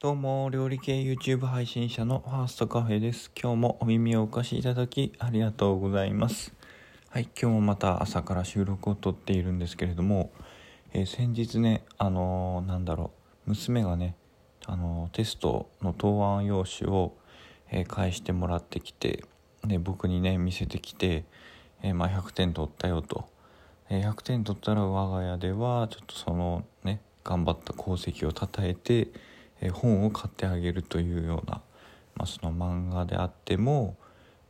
どうも、料理系 YouTube 配信者のファーストカフェです。今日もお耳をお貸しいただきありがとうございます。はい、今日もまた朝から収録を撮っているんですけれども、えー先日ね、あのーなんだろう、娘がね、あのーテストの答案用紙を、えー返してもらってきて、で僕にね、見せてきて、えまあ、100点取ったよと。え100点取ったら我が家ではちょっとそのね頑張った功績をたたえて、え本を買ってあげるというような、まあ、その漫画であっても、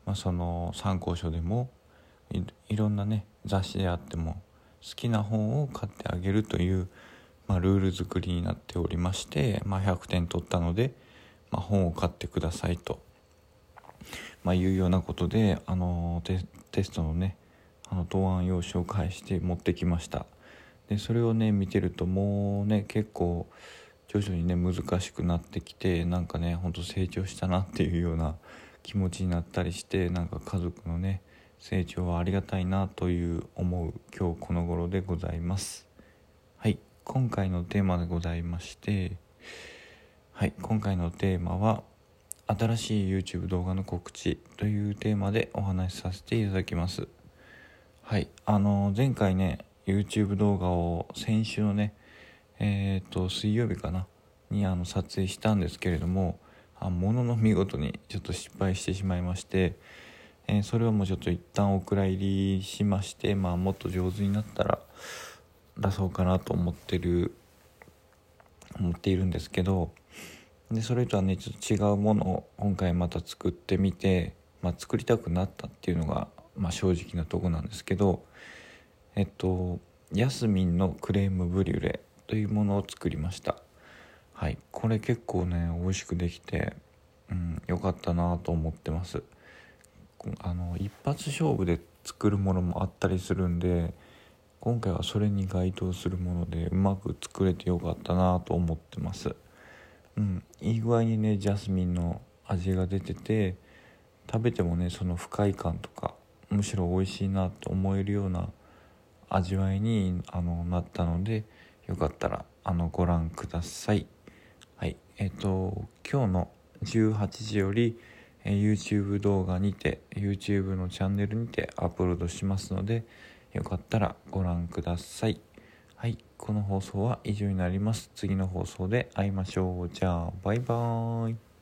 まあ、その参考書でもいろんなね雑誌であっても好きな本を買ってあげるという、まあ、ルール作りになっておりまして、まあ、100点取ったので、まあ、本を買ってくださいと、まあ、いうようなことで、あのテテストのねあの答案用紙を返して持ってきました。でそれをね見てるともうね結構徐々にね難しくなってきてなんかねほんと成長したなっていうような気持ちになったりしてなんか家族のね成長はありがたいなという思う今日この頃でございます。はい今回のテーマでございましてはい今回のテーマは新しい YouTube 動画の告知というテーマでお話しさせていただきます。はいあの前回ね YouTube 動画を先週のねえっ、と水曜日かな？にあの撮影したんですけれどもあものの見事にちょっと失敗してしまいまして、えーそれはもうちょっと一旦お蔵入りしましてまあもっと上手になったら出そうかなと思ってる思っているんですけどでそれとはねちょっと違うものを今回また作ってみて、まあ、作りたくなったっていうのが、まあ、正直なとこなんですけどえっとヤスミンのクレームブリュレというものを作りました。はい。これ結構ね美味しくできてうん良かったなと思ってます。あの一発勝負で作るものもあったりするんで今回はそれに該当するものでうまく作れてよかったなと思ってます。うん。いい具合にねジャスミンの味が出てて食べてもねその不快感とかむしろ美味しいなと思えるような味わいにあのなったのでよかったらあのご覧ください。はい。えっ、と今日の18時よりえー YouTube 動画にて YouTube のチャンネルにてアップロードしますのでよかったらご覧ください。はい。この放送は以上になります。次の放送で会いましょう。じゃあバイバーイ。